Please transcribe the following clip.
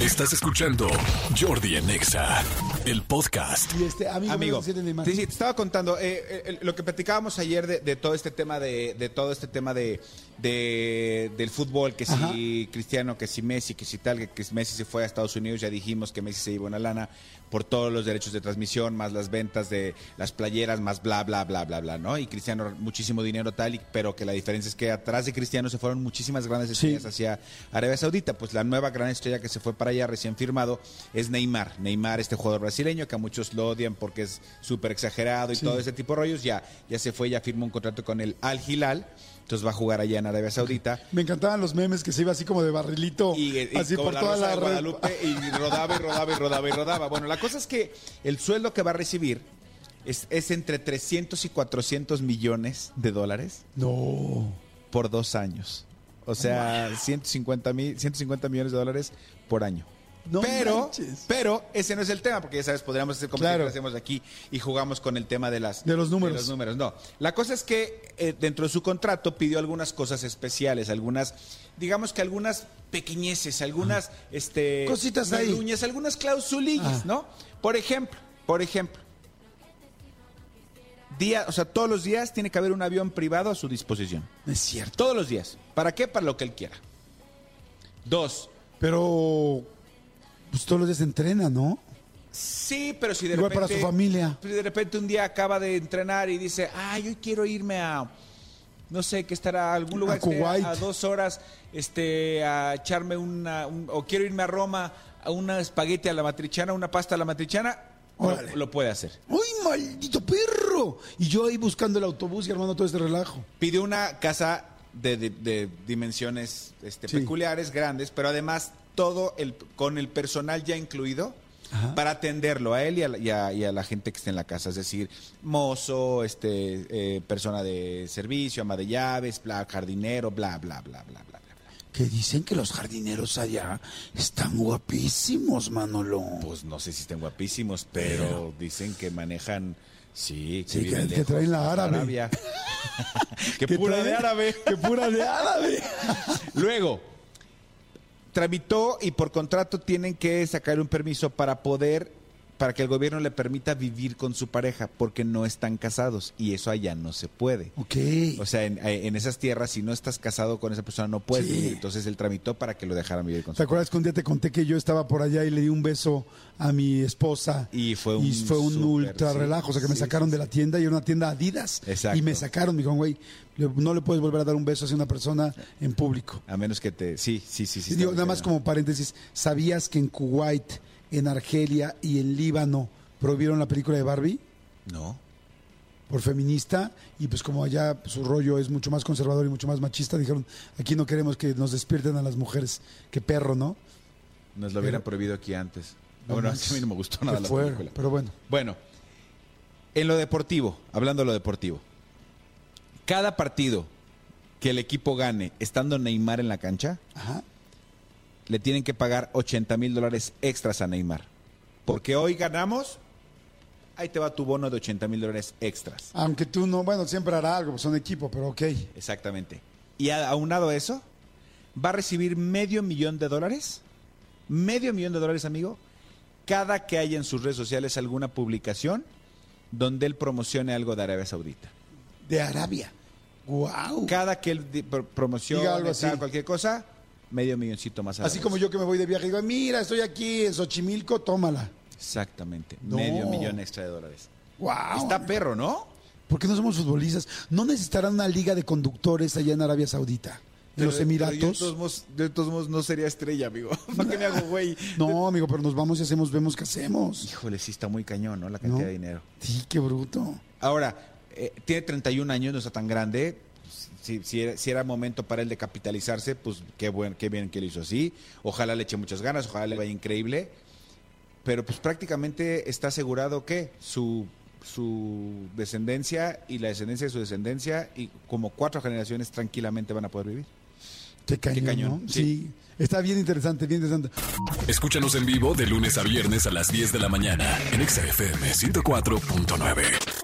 Estás escuchando Jordi en Exa, el podcast. Y este, amigo, sí, sí, te estaba contando eh, eh, lo que platicábamos ayer de, de todo este tema de, de todo este tema de, de- del fútbol, que Ajá. si Cristiano, que si Messi, que si tal, que, que Messi se fue a Estados Unidos, ya dijimos que Messi se llevó una lana por todos los derechos de transmisión, más las ventas de las playeras, más bla bla bla bla bla, ¿no? Y Cristiano muchísimo dinero tal, y- pero que la diferencia es que atrás de Cristiano se fueron muchísimas grandes Sí. estrellas hacia Arabia Saudita, pues la nueva gran estrella que se fue para recién firmado es Neymar. Neymar, este jugador brasileño que a muchos lo odian porque es súper exagerado y Sí. todo ese tipo de rollos, ya, ya se fue, ya firmó un contrato con el Al Hilal, entonces va a jugar allá en Arabia Saudita. Me encantaban los memes que se iba así como de barrilito, Y, y así como por la toda Rosa la de. Guadalupe y rodaba y rodaba y rodaba y rodaba. Bueno, la cosa es que el sueldo que va a recibir es, es entre 300 y 400 millones de dólares No. por dos años. O sea, 150, mil, 150 millones de dólares por año. No pero, manches. pero ese no es el tema, porque ya sabes, podríamos hacer como Claro. hacemos aquí y jugamos con el tema de las De los números. los números. No, la cosa es que eh, dentro de su contrato pidió algunas cosas especiales, algunas, digamos que algunas pequeñeces, algunas, este, Cositas ahí. uñas, algunas clausulillas, Ah. ¿no? Por ejemplo, por ejemplo, día, o sea, todos los días tiene que haber un avión privado a su disposición. Es cierto. Todos los días. ¿Para qué? Para lo que él quiera. Dos. Pero, pues todos los días entrena, ¿no? Sí, pero si de Igual repente. para su familia. pues, de repente un día acaba de entrenar y dice, ay, hoy quiero irme a. No sé, que estará a algún lugar A que Kuwait. a, dos horas, este, a echarme una. un- o quiero irme a Roma a una espagueti a la matriciana, una pasta a la matriciana, Órale. lo, lo puede hacer. ¡Ay, maldito perro! Y yo ahí buscando el autobús y armando todo este relajo. Pidió una casa de, de- de dimensiones este, Sí. peculiares, grandes, pero además todo el con el personal ya incluido Ajá. para atenderlo a él y a, la- y a- y a la gente que esté en la casa, es decir, mozo, este, eh, persona de servicio, ama de llaves, bla, jardinero, bla, bla, bla, bla. bla. Que dicen que los jardineros allá están guapísimos, Manolo. Pues no sé si estén guapísimos, pero dicen que manejan, sí, que, Sí, viven que- que lejos, traen la árabe. Arabia. que ¿Qué pura de árabe. ¡Que pura de árabe! Luego, tramitó y por contrato tienen que sacar un permiso para poder, para que el gobierno le permita vivir con su pareja, porque no están casados y eso allá no se puede. ok. O sea, en, eh, en esas tierras, si no estás casado con esa persona, no puedes Sí. vivir. Entonces él tramitó para que lo dejaran vivir con ¿Te su acuerdas que un día te conté que yo estaba por allá y le di un beso a mi esposa? Y fue un fue un ultra sí, relajo. O sea, que me sacaron de la tienda y era una tienda Adidas. Exacto. Y me sacaron. Me dijeron, güey, no le puedes volver a dar un beso a una persona en público. A menos que te... Sí, sí, sí. sí Y digo, nada más como paréntesis, ¿sabías que en Kuwait, en Argelia y en Líbano prohibieron la película de Barbie? No. por feminista y pues como allá su rollo es mucho más conservador y mucho más machista, dijeron, aquí no queremos que nos despierten a las mujeres, qué perro, ¿no? Nos lo hubieran prohibido aquí antes. No bueno, a mí no me gustó nada la película. Pero bueno, Bueno, en lo deportivo, hablando de lo deportivo, cada partido que el equipo gane estando Neymar en la cancha, ajá, le tienen que pagar 80 mil dólares extras a Neymar. Porque hoy ganamos, ahí te va tu bono de 80 mil dólares extras. aunque tú no, bueno, siempre hará algo, pues son equipo, pero ok. Exactamente. Y a- aunado a eso, va a recibir medio millón de dólares, medio millón de dólares, amigo, cada que haya en sus redes sociales alguna publicación donde él promocione algo de Arabia Saudita. De Arabia. Wow. Cada que él promocione algo así. cualquier cosa, medio milloncito más. a la Así vez. como yo que me voy de viaje y digo, mira, estoy aquí en Xochimilco, tómala. Exactamente, No. medio millón extra de dólares. Wow. Está perro, ¿no? ¿Por qué no somos futbolistas? ¿No necesitarán una liga de conductores allá en Arabia Saudita? En los Pero- yo de Emiratos. todos modos- de todos modos no sería estrella, amigo. ¿Para qué me hago güey? No, amigo, pero nos vamos y hacemos, vemos qué hacemos. Híjole, sí está muy cañón, ¿no? La cantidad ¿No? de dinero. Sí, qué bruto. Ahora, eh, tiene 31 años, no está tan grande. Si, si era, si era momento para él de capitalizarse, pues qué, buen, qué bien que lo hizo así. Ojalá le eche muchas ganas, ojalá le vaya increíble. Pero pues prácticamente está asegurado que su, su descendencia y la descendencia de su descendencia y como cuatro generaciones tranquilamente van a poder vivir. Qué cañón, cañón, ¿no? sí. Sí. Está bien interesante, bien interesante. Escúchanos en vivo de lunes a viernes a las 10 de la mañana en Exa FM 104.9.